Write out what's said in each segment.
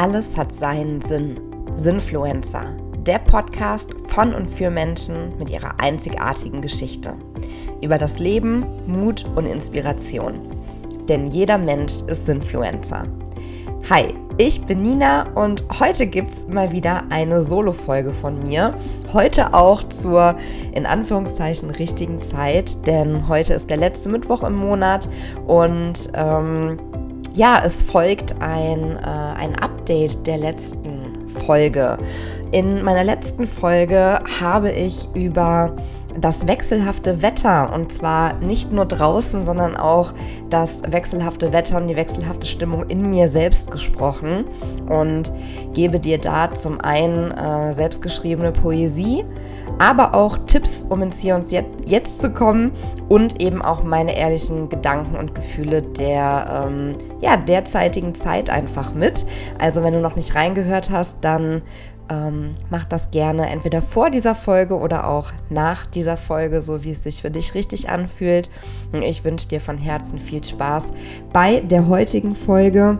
Alles hat seinen Sinn. Sinnfluencer. Der Podcast von und für Menschen mit ihrer einzigartigen Geschichte. Über das Leben, Mut und Inspiration. Denn jeder Mensch ist Sinnfluencer. Hi, ich bin Nina und heute gibt es mal wieder eine Solo-Folge von mir. Heute auch zur in Anführungszeichen richtigen Zeit, denn heute ist der letzte Mittwoch im Monat und ähm, ja, es folgt ein, äh, ein Update der letzten Folge. In meiner letzten Folge habe ich über das wechselhafte Wetter und zwar nicht nur draußen, sondern auch das wechselhafte Wetter und die wechselhafte Stimmung in mir selbst gesprochen und gebe dir da zum einen äh, selbstgeschriebene Poesie, aber auch Tipps, um ins Hier und Jetzt zu kommen und eben auch meine ehrlichen Gedanken und Gefühle der ähm, ja, derzeitigen Zeit einfach mit. Also wenn du noch nicht reingehört hast, dann ähm, mach das gerne entweder vor dieser Folge oder auch nach dieser Folge, so wie es sich für dich richtig anfühlt. Und ich wünsche dir von Herzen viel Spaß bei der heutigen Folge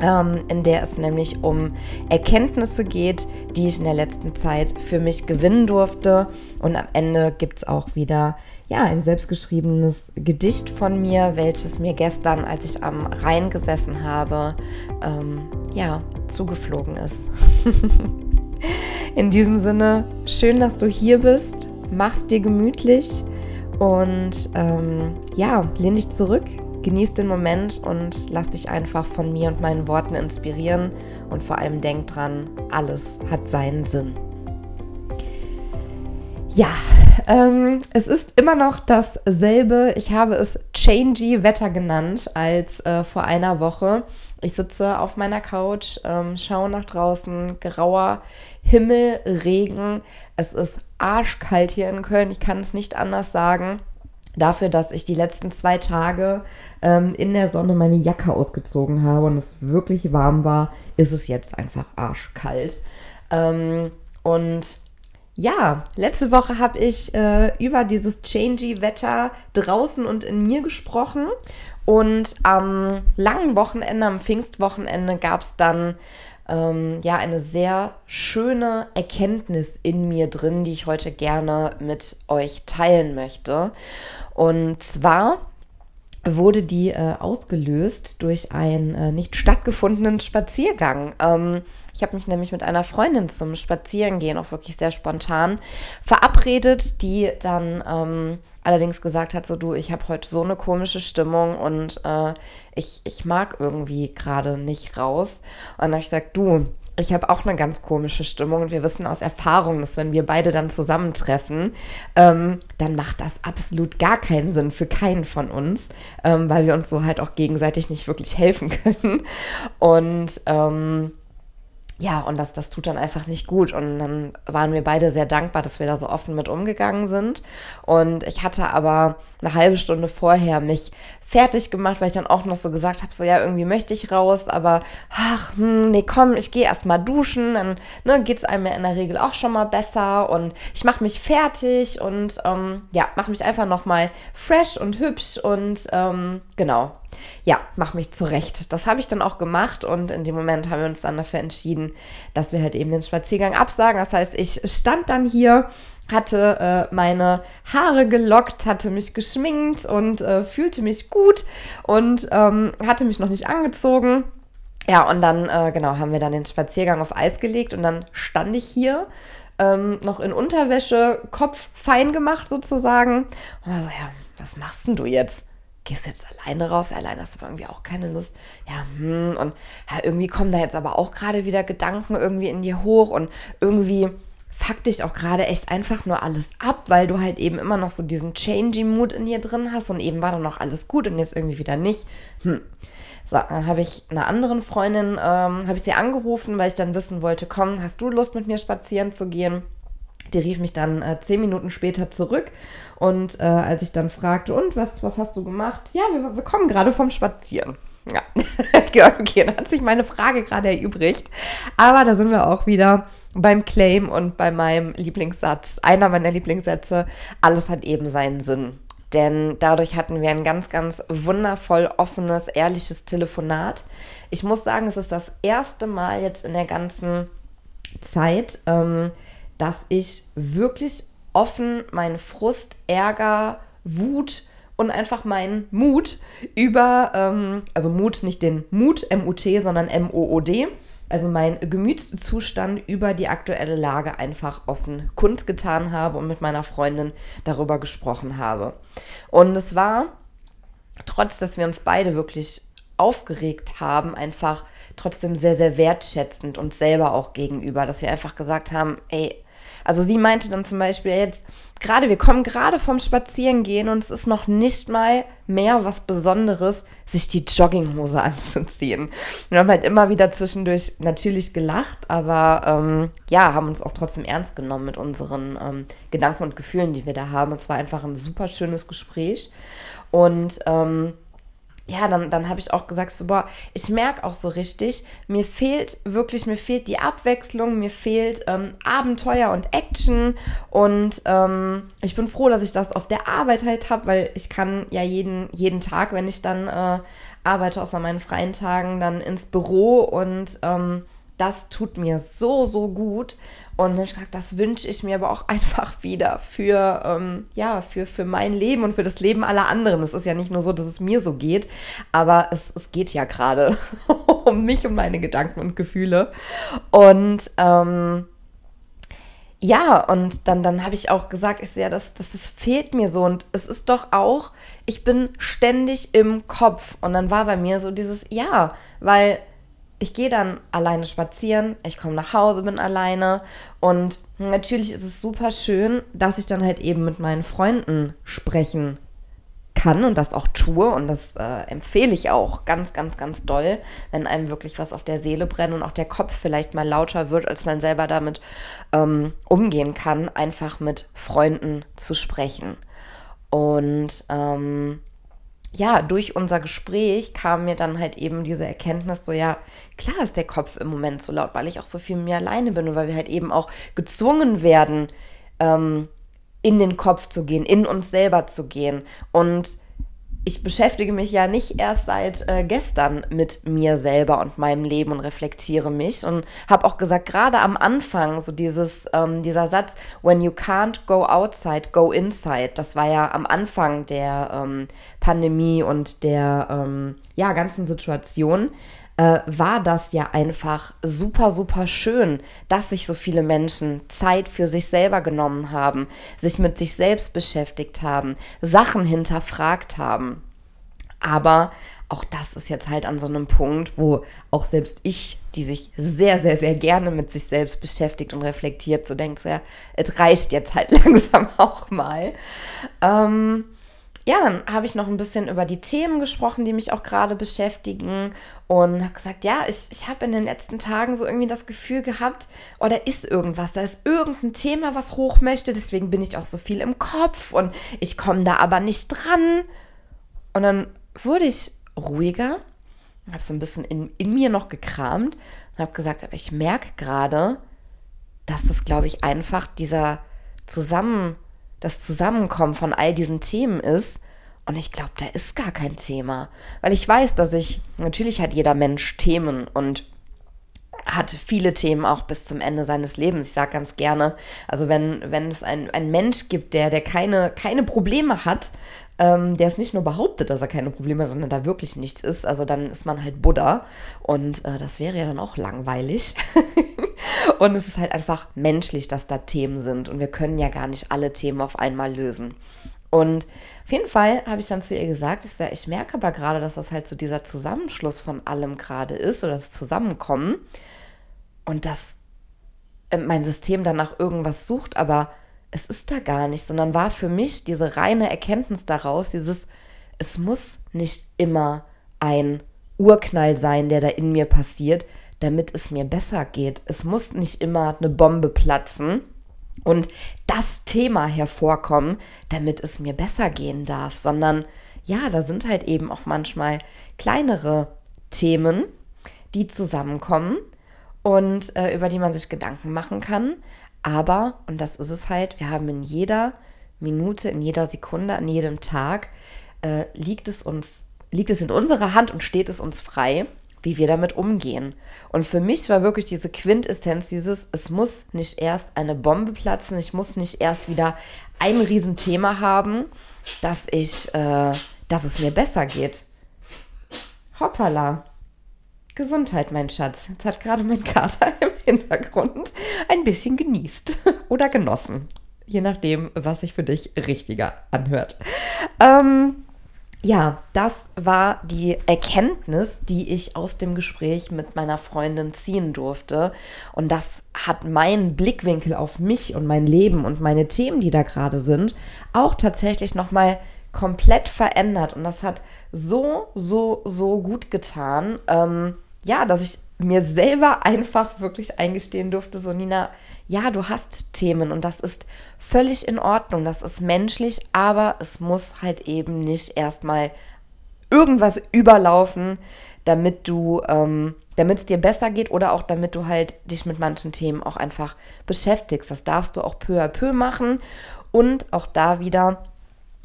ähm, in der es nämlich um Erkenntnisse geht, die ich in der letzten Zeit für mich gewinnen durfte. Und am Ende gibt es auch wieder ja, ein selbstgeschriebenes Gedicht von mir, welches mir gestern, als ich am Rhein gesessen habe, ähm, ja, zugeflogen ist. in diesem Sinne, schön, dass du hier bist. Mach's dir gemütlich und ähm, ja, lehn dich zurück, Genieß den Moment und lass dich einfach von mir und meinen Worten inspirieren und vor allem denk dran, alles hat seinen Sinn. Ja, ähm, es ist immer noch dasselbe. Ich habe es changey Wetter genannt als äh, vor einer Woche. Ich sitze auf meiner Couch, ähm, schaue nach draußen, grauer Himmel, Regen. Es ist arschkalt hier in Köln. Ich kann es nicht anders sagen dafür, dass ich die letzten zwei Tage ähm, in der Sonne meine Jacke ausgezogen habe und es wirklich warm war, ist es jetzt einfach arschkalt. Ähm, und ja, letzte Woche habe ich äh, über dieses changey Wetter draußen und in mir gesprochen. Und am langen Wochenende, am Pfingstwochenende, gab es dann ähm, ja eine sehr schöne Erkenntnis in mir drin, die ich heute gerne mit euch teilen möchte. Und zwar wurde die äh, ausgelöst durch einen äh, nicht stattgefundenen Spaziergang. Ähm, ich habe mich nämlich mit einer Freundin zum Spazierengehen, auch wirklich sehr spontan, verabredet, die dann ähm, allerdings gesagt hat, so du, ich habe heute so eine komische Stimmung und äh, ich, ich mag irgendwie gerade nicht raus. Und dann habe ich gesagt, du, ich habe auch eine ganz komische Stimmung und wir wissen aus Erfahrung, dass wenn wir beide dann zusammentreffen, ähm, dann macht das absolut gar keinen Sinn für keinen von uns, ähm, weil wir uns so halt auch gegenseitig nicht wirklich helfen können. Und ähm, ja, und das, das tut dann einfach nicht gut. Und dann waren wir beide sehr dankbar, dass wir da so offen mit umgegangen sind. Und ich hatte aber eine halbe Stunde vorher mich fertig gemacht, weil ich dann auch noch so gesagt habe, so ja, irgendwie möchte ich raus, aber ach, hm, nee, komm, ich gehe erst mal duschen, dann ne, geht es einem ja in der Regel auch schon mal besser und ich mache mich fertig und ähm, ja, mache mich einfach nochmal fresh und hübsch und ähm, genau, ja, mach mich zurecht. Das habe ich dann auch gemacht und in dem Moment haben wir uns dann dafür entschieden, dass wir halt eben den Spaziergang absagen. Das heißt, ich stand dann hier, hatte äh, meine Haare gelockt, hatte mich geschminkt und äh, fühlte mich gut und ähm, hatte mich noch nicht angezogen. Ja, und dann, äh, genau, haben wir dann den Spaziergang auf Eis gelegt und dann stand ich hier ähm, noch in Unterwäsche, Kopf fein gemacht sozusagen. Und war so, ja, was machst denn du jetzt? Gehst jetzt alleine raus? Alleine hast du irgendwie auch keine Lust. Ja, hm, und ja, irgendwie kommen da jetzt aber auch gerade wieder Gedanken irgendwie in dir hoch und irgendwie fuck dich auch gerade echt einfach nur alles ab, weil du halt eben immer noch so diesen changing Mood in dir drin hast und eben war dann noch alles gut und jetzt irgendwie wieder nicht. Hm. So, dann habe ich einer anderen Freundin, ähm, habe ich sie angerufen, weil ich dann wissen wollte, komm, hast du Lust mit mir spazieren zu gehen? Die rief mich dann äh, zehn Minuten später zurück und äh, als ich dann fragte, und was, was hast du gemacht? Ja, wir, wir kommen gerade vom Spazieren. Ja, okay, dann hat sich meine Frage gerade erübrigt. Aber da sind wir auch wieder beim Claim und bei meinem Lieblingssatz. Einer meiner Lieblingssätze, alles hat eben seinen Sinn. denn dadurch hatten wir ein ganz, ganz wundervoll offenes, ehrliches Telefonat. Ich muss sagen, es ist das erste Mal jetzt in der ganzen Zeit, ähm, dass ich wirklich offen meinen Frust, Ärger, Wut und einfach meinen Mut über, ähm, also Mut, nicht den Mut, M-U-T, sondern M-O-O-D, also mein Gemütszustand über die aktuelle Lage einfach offen kundgetan habe und mit meiner Freundin darüber gesprochen habe. Und es war, trotz dass wir uns beide wirklich aufgeregt haben, einfach trotzdem sehr, sehr wertschätzend und selber auch gegenüber, dass wir einfach gesagt haben, ey, also sie meinte dann zum Beispiel jetzt, gerade, wir kommen gerade vom Spazierengehen und es ist noch nicht mal mehr was Besonderes, sich die Jogginghose anzuziehen. Wir haben halt immer wieder zwischendurch natürlich gelacht, aber ähm, ja, haben uns auch trotzdem ernst genommen mit unseren ähm, Gedanken und Gefühlen, die wir da haben. Und es war einfach ein super schönes Gespräch. Und ähm, ja, dann, dann habe ich auch gesagt, so, boah, ich merke auch so richtig, mir fehlt wirklich, mir fehlt die Abwechslung, mir fehlt ähm, Abenteuer und Action. Und ähm, ich bin froh, dass ich das auf der Arbeit halt habe, weil ich kann ja jeden, jeden Tag, wenn ich dann äh, arbeite, außer meinen freien Tagen, dann ins Büro. Und ähm, das tut mir so, so gut. Und ich gesagt, das wünsche ich mir aber auch einfach wieder für, ähm, ja, für, für mein Leben und für das Leben aller anderen. Es ist ja nicht nur so, dass es mir so geht, aber es, es geht ja gerade um mich, um meine Gedanken und Gefühle. Und ähm, ja, und dann, dann habe ich auch gesagt, ich sehe, das, das, das fehlt mir so. Und es ist doch auch, ich bin ständig im Kopf. Und dann war bei mir so dieses, ja, weil ich gehe dann alleine spazieren, ich komme nach Hause, bin alleine und natürlich ist es super schön, dass ich dann halt eben mit meinen Freunden sprechen kann und das auch tue und das äh, empfehle ich auch ganz, ganz, ganz doll, wenn einem wirklich was auf der Seele brennt und auch der Kopf vielleicht mal lauter wird, als man selber damit ähm, umgehen kann, einfach mit Freunden zu sprechen. Und ähm, ja, durch unser Gespräch kam mir dann halt eben diese Erkenntnis, so ja, klar ist der Kopf im Moment so laut, weil ich auch so viel mir alleine bin und weil wir halt eben auch gezwungen werden, ähm, in den Kopf zu gehen, in uns selber zu gehen. Und ich beschäftige mich ja nicht erst seit äh, gestern mit mir selber und meinem Leben und reflektiere mich und habe auch gesagt, gerade am Anfang so dieses ähm, dieser Satz, when you can't go outside, go inside. Das war ja am Anfang der ähm, Pandemie und der ähm, ja ganzen Situation äh, war das ja einfach super, super schön, dass sich so viele Menschen Zeit für sich selber genommen haben, sich mit sich selbst beschäftigt haben, Sachen hinterfragt haben. Aber auch das ist jetzt halt an so einem Punkt, wo auch selbst ich, die sich sehr, sehr, sehr gerne mit sich selbst beschäftigt und reflektiert, so denkt, ja, es reicht jetzt halt langsam auch mal. Ähm, ja, dann habe ich noch ein bisschen über die Themen gesprochen, die mich auch gerade beschäftigen und habe gesagt, ja, ich, ich habe in den letzten Tagen so irgendwie das Gefühl gehabt, oh, da ist irgendwas, da ist irgendein Thema, was hoch möchte, deswegen bin ich auch so viel im Kopf und ich komme da aber nicht dran. Und dann wurde ich ruhiger, habe so ein bisschen in, in mir noch gekramt und habe gesagt, aber ich merke gerade, dass es, glaube ich, einfach dieser Zusammenhang das Zusammenkommen von all diesen Themen ist. Und ich glaube, da ist gar kein Thema. Weil ich weiß, dass ich, natürlich hat jeder Mensch Themen und hat viele Themen auch bis zum Ende seines Lebens. Ich sage ganz gerne, also wenn, wenn es ein, Mensch gibt, der, der keine, keine Probleme hat, ähm, der es nicht nur behauptet, dass er keine Probleme hat, sondern da wirklich nichts ist, also dann ist man halt Buddha. Und äh, das wäre ja dann auch langweilig. und es ist halt einfach menschlich, dass da Themen sind. Und wir können ja gar nicht alle Themen auf einmal lösen. Und auf jeden Fall habe ich dann zu ihr gesagt, ich, ich merke aber gerade, dass das halt so dieser Zusammenschluss von allem gerade ist oder das Zusammenkommen und dass äh, mein System dann nach irgendwas sucht, aber es ist da gar nicht, sondern war für mich diese reine Erkenntnis daraus, dieses, es muss nicht immer ein Urknall sein, der da in mir passiert, damit es mir besser geht. Es muss nicht immer eine Bombe platzen, und das Thema hervorkommen, damit es mir besser gehen darf, sondern ja, da sind halt eben auch manchmal kleinere Themen, die zusammenkommen und äh, über die man sich Gedanken machen kann. Aber, und das ist es halt, wir haben in jeder Minute, in jeder Sekunde, an jedem Tag äh, liegt es uns, liegt es in unserer Hand und steht es uns frei, wie wir damit umgehen. Und für mich war wirklich diese Quintessenz dieses, es muss nicht erst eine Bombe platzen, ich muss nicht erst wieder ein Riesenthema haben, dass ich, äh, dass es mir besser geht. Hoppala. Gesundheit, mein Schatz. Jetzt hat gerade mein Kater im Hintergrund ein bisschen genießt oder genossen. Je nachdem, was sich für dich richtiger anhört. Ähm, ja, das war die Erkenntnis, die ich aus dem Gespräch mit meiner Freundin ziehen durfte. Und das hat meinen Blickwinkel auf mich und mein Leben und meine Themen, die da gerade sind, auch tatsächlich nochmal komplett verändert. Und das hat so, so, so gut getan. Ähm, ja, dass ich mir selber einfach wirklich eingestehen durfte, so Nina, ja, du hast Themen und das ist völlig in Ordnung, das ist menschlich, aber es muss halt eben nicht erstmal irgendwas überlaufen, damit du, ähm, damit es dir besser geht oder auch damit du halt dich mit manchen Themen auch einfach beschäftigst. Das darfst du auch peu à peu machen und auch da wieder,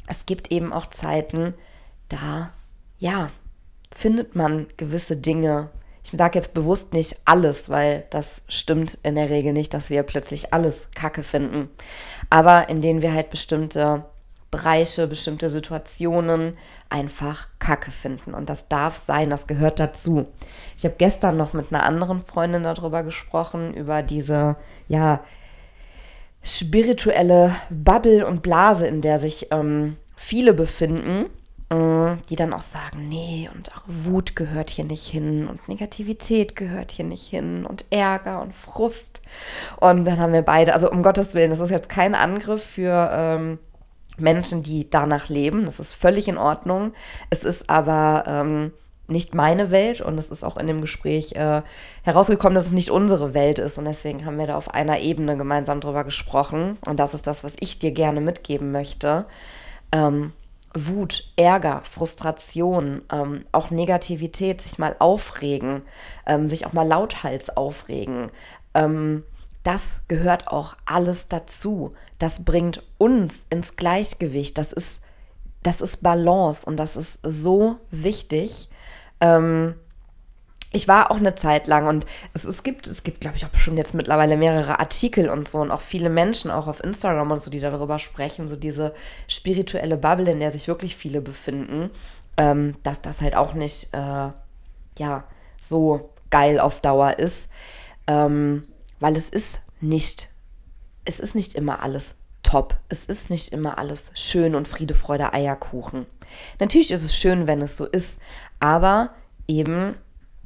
es gibt eben auch Zeiten, da, ja, findet man gewisse Dinge sage jetzt bewusst nicht alles, weil das stimmt in der Regel nicht, dass wir plötzlich alles Kacke finden. Aber in denen wir halt bestimmte Bereiche, bestimmte Situationen einfach Kacke finden. Und das darf sein, das gehört dazu. Ich habe gestern noch mit einer anderen Freundin darüber gesprochen, über diese, ja, spirituelle Bubble und Blase, in der sich ähm, viele befinden die dann auch sagen, nee, und auch Wut gehört hier nicht hin und Negativität gehört hier nicht hin und Ärger und Frust. Und dann haben wir beide, also um Gottes Willen, das ist jetzt kein Angriff für ähm, Menschen, die danach leben. Das ist völlig in Ordnung. Es ist aber ähm, nicht meine Welt und es ist auch in dem Gespräch äh, herausgekommen, dass es nicht unsere Welt ist und deswegen haben wir da auf einer Ebene gemeinsam drüber gesprochen und das ist das, was ich dir gerne mitgeben möchte. Ähm, Wut, Ärger, Frustration, ähm, auch Negativität, sich mal aufregen, ähm, sich auch mal lauthals aufregen. Ähm, das gehört auch alles dazu. Das bringt uns ins Gleichgewicht. Das ist, das ist Balance und das ist so wichtig. Ähm, ich war auch eine Zeit lang und es, es gibt, es gibt, glaube ich, auch schon jetzt mittlerweile mehrere Artikel und so und auch viele Menschen auch auf Instagram und so, die darüber sprechen, so diese spirituelle Bubble, in der sich wirklich viele befinden, ähm, dass das halt auch nicht, äh, ja, so geil auf Dauer ist, ähm, weil es ist nicht, es ist nicht immer alles top. Es ist nicht immer alles schön und Friede, Freude, Eierkuchen. Natürlich ist es schön, wenn es so ist, aber eben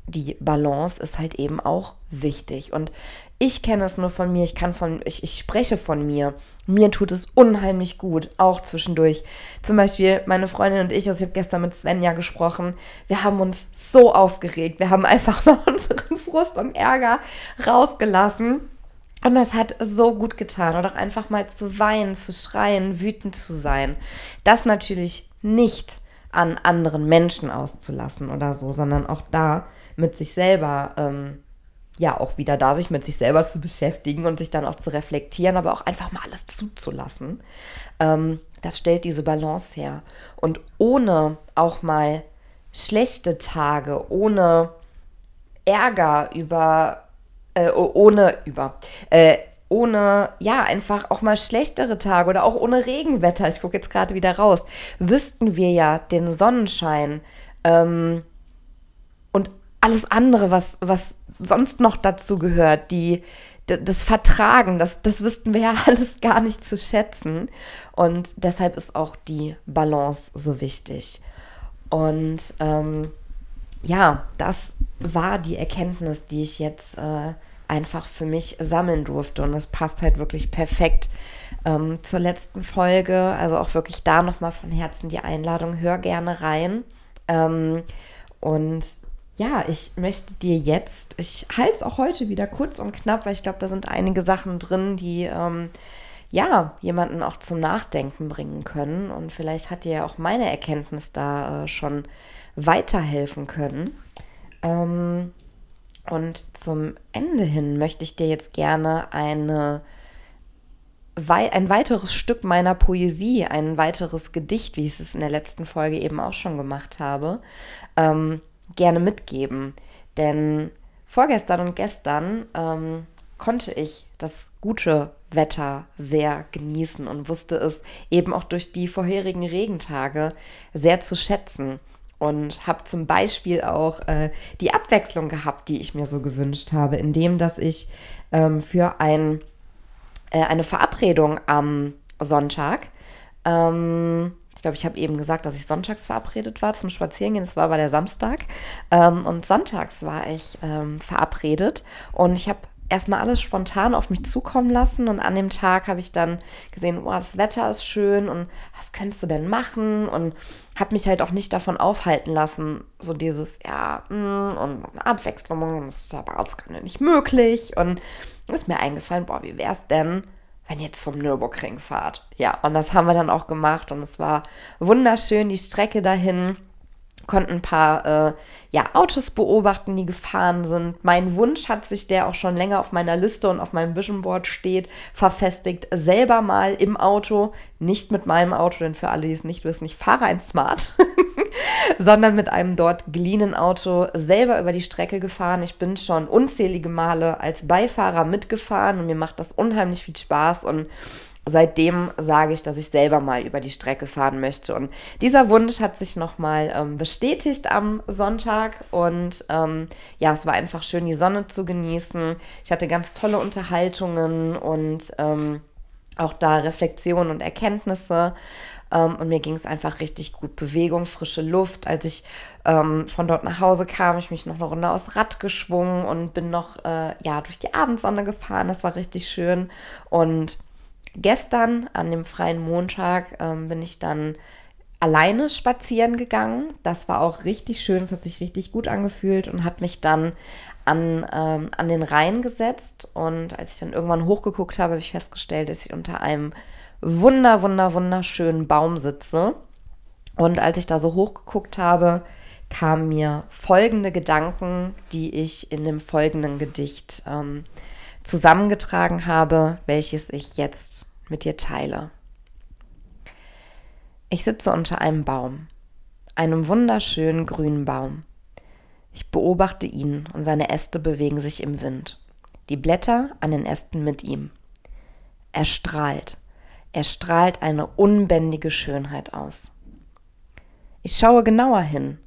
die Balance ist halt eben auch wichtig. Und ich kenne es nur von mir, ich kann von, ich, ich spreche von mir. Mir tut es unheimlich gut, auch zwischendurch. Zum Beispiel meine Freundin und ich, also ich habe gestern mit Svenja gesprochen, wir haben uns so aufgeregt. Wir haben einfach mal unseren Frust und Ärger rausgelassen. Und das hat so gut getan. Und auch einfach mal zu weinen, zu schreien, wütend zu sein. Das natürlich nicht an anderen Menschen auszulassen oder so, sondern auch da mit sich selber, ähm, ja, auch wieder da, sich mit sich selber zu beschäftigen und sich dann auch zu reflektieren, aber auch einfach mal alles zuzulassen. Ähm, das stellt diese Balance her. Und ohne auch mal schlechte Tage, ohne Ärger über, äh, ohne über, äh, ohne, ja, einfach auch mal schlechtere Tage oder auch ohne Regenwetter, ich gucke jetzt gerade wieder raus, wüssten wir ja den Sonnenschein ähm, und alles andere, was, was sonst noch dazu gehört, die, das Vertragen, das, das wüssten wir ja alles gar nicht zu schätzen. Und deshalb ist auch die Balance so wichtig. Und ähm, ja, das war die Erkenntnis, die ich jetzt äh, einfach für mich sammeln durfte. Und das passt halt wirklich perfekt ähm, zur letzten Folge. Also auch wirklich da nochmal von Herzen die Einladung. Hör gerne rein. Ähm, und ja, ich möchte dir jetzt, ich halte es auch heute wieder kurz und knapp, weil ich glaube, da sind einige Sachen drin, die ähm, ja jemanden auch zum Nachdenken bringen können. Und vielleicht hat dir ja auch meine Erkenntnis da äh, schon weiterhelfen können. Ähm, und zum Ende hin möchte ich dir jetzt gerne eine ein weiteres Stück meiner Poesie, ein weiteres Gedicht, wie ich es in der letzten Folge eben auch schon gemacht habe, ähm, gerne mitgeben. Denn vorgestern und gestern ähm, konnte ich das gute Wetter sehr genießen und wusste es eben auch durch die vorherigen Regentage sehr zu schätzen und habe zum Beispiel auch äh, die Abwechslung gehabt, die ich mir so gewünscht habe, indem dass ich ähm, für ein, äh, eine Verabredung am Sonntag, ähm, ich glaube, ich habe eben gesagt, dass ich sonntags verabredet war zum Spazierengehen, das war aber der Samstag. Ähm, und sonntags war ich ähm, verabredet. Und ich habe erstmal alles spontan auf mich zukommen lassen und an dem Tag habe ich dann gesehen, oh, das Wetter ist schön und was könntest du denn machen? Und habe mich halt auch nicht davon aufhalten lassen, so dieses, ja, mm, und Abwechslung, das ist aber alles gar nicht möglich. Und ist mir eingefallen, boah, wie wäre es denn, wenn ihr zum Nürburgring fahrt? Ja, und das haben wir dann auch gemacht und es war wunderschön, die Strecke dahin konnten ein paar äh, ja, Autos beobachten, die gefahren sind. Mein Wunsch hat sich, der auch schon länger auf meiner Liste und auf meinem Vision Board steht, verfestigt, selber mal im Auto, nicht mit meinem Auto, denn für alle, die es nicht wissen, ich fahre ein Smart, sondern mit einem dort geliehenen Auto selber über die Strecke gefahren. Ich bin schon unzählige Male als Beifahrer mitgefahren und mir macht das unheimlich viel Spaß und seitdem sage ich, dass ich selber mal über die Strecke fahren möchte. Und dieser Wunsch hat sich nochmal ähm, bestätigt am Sonntag. Und ähm, ja, es war einfach schön, die Sonne zu genießen. Ich hatte ganz tolle Unterhaltungen und ähm, auch da Reflexionen und Erkenntnisse. Ähm, und mir ging es einfach richtig gut. Bewegung, frische Luft. Als ich ähm, von dort nach Hause kam, ich mich noch eine Runde aus Rad geschwungen und bin noch äh, ja, durch die Abendsonne gefahren. Das war richtig schön. Und Gestern, an dem freien Montag, ähm, bin ich dann alleine spazieren gegangen. Das war auch richtig schön, es hat sich richtig gut angefühlt und habe mich dann an, ähm, an den Rhein gesetzt. Und als ich dann irgendwann hochgeguckt habe, habe ich festgestellt, dass ich unter einem wunder, wunder, wunderschönen Baum sitze. Und als ich da so hochgeguckt habe, kamen mir folgende Gedanken, die ich in dem folgenden Gedicht ähm, zusammengetragen habe, welches ich jetzt mit dir teile. Ich sitze unter einem Baum, einem wunderschönen grünen Baum. Ich beobachte ihn und seine Äste bewegen sich im Wind, die Blätter an den Ästen mit ihm. Er strahlt, er strahlt eine unbändige Schönheit aus. Ich schaue genauer hin.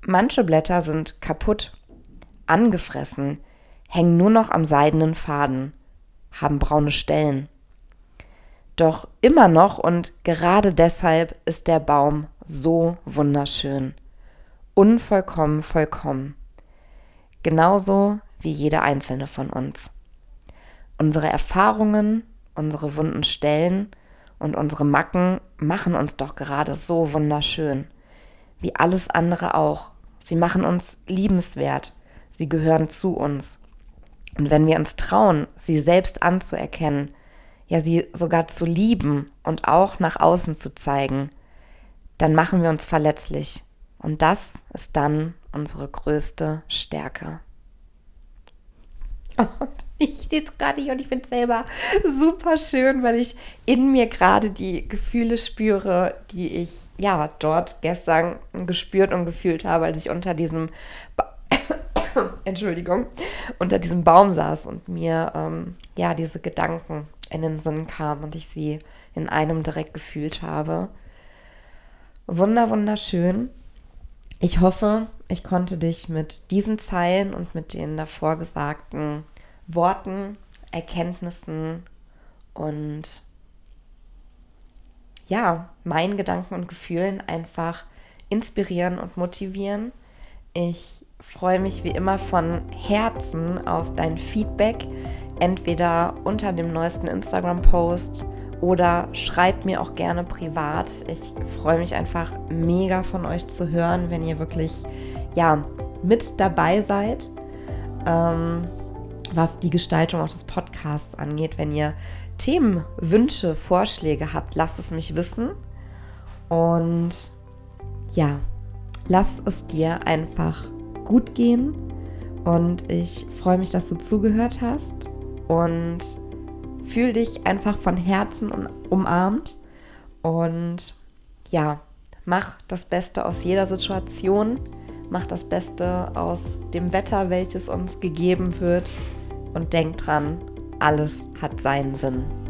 Manche Blätter sind kaputt, angefressen, hängen nur noch am seidenen Faden, haben braune Stellen. Doch immer noch und gerade deshalb ist der Baum so wunderschön, unvollkommen vollkommen, genauso wie jeder einzelne von uns. Unsere Erfahrungen, unsere wunden Stellen und unsere Macken machen uns doch gerade so wunderschön, wie alles andere auch. Sie machen uns liebenswert, sie gehören zu uns. Und wenn wir uns trauen, sie selbst anzuerkennen, ja sie sogar zu lieben und auch nach außen zu zeigen, dann machen wir uns verletzlich. Und das ist dann unsere größte Stärke. Und ich sitze gerade hier und ich finde es selber super schön, weil ich in mir gerade die Gefühle spüre, die ich ja dort gestern gespürt und gefühlt habe, als ich unter diesem Entschuldigung, unter diesem Baum saß und mir ähm, ja diese Gedanken in den Sinn kamen und ich sie in einem direkt gefühlt habe. Wunder, wunderschön. Ich hoffe, ich konnte dich mit diesen Zeilen und mit den davor gesagten Worten, Erkenntnissen und ja, meinen Gedanken und Gefühlen einfach inspirieren und motivieren. Ich freue mich wie immer von Herzen auf dein Feedback, entweder unter dem neuesten Instagram-Post oder schreib mir auch gerne privat. Ich freue mich einfach mega von euch zu hören, wenn ihr wirklich ja mit dabei seid, ähm, was die Gestaltung auch des Podcasts angeht. Wenn ihr Themen, Wünsche, Vorschläge habt, lasst es mich wissen. Und ja, lass es dir einfach gut gehen. Und ich freue mich, dass du zugehört hast. Und fühl dich einfach von Herzen umarmt und ja, mach das Beste aus jeder Situation, mach das Beste aus dem Wetter, welches uns gegeben wird und denk dran, alles hat seinen Sinn.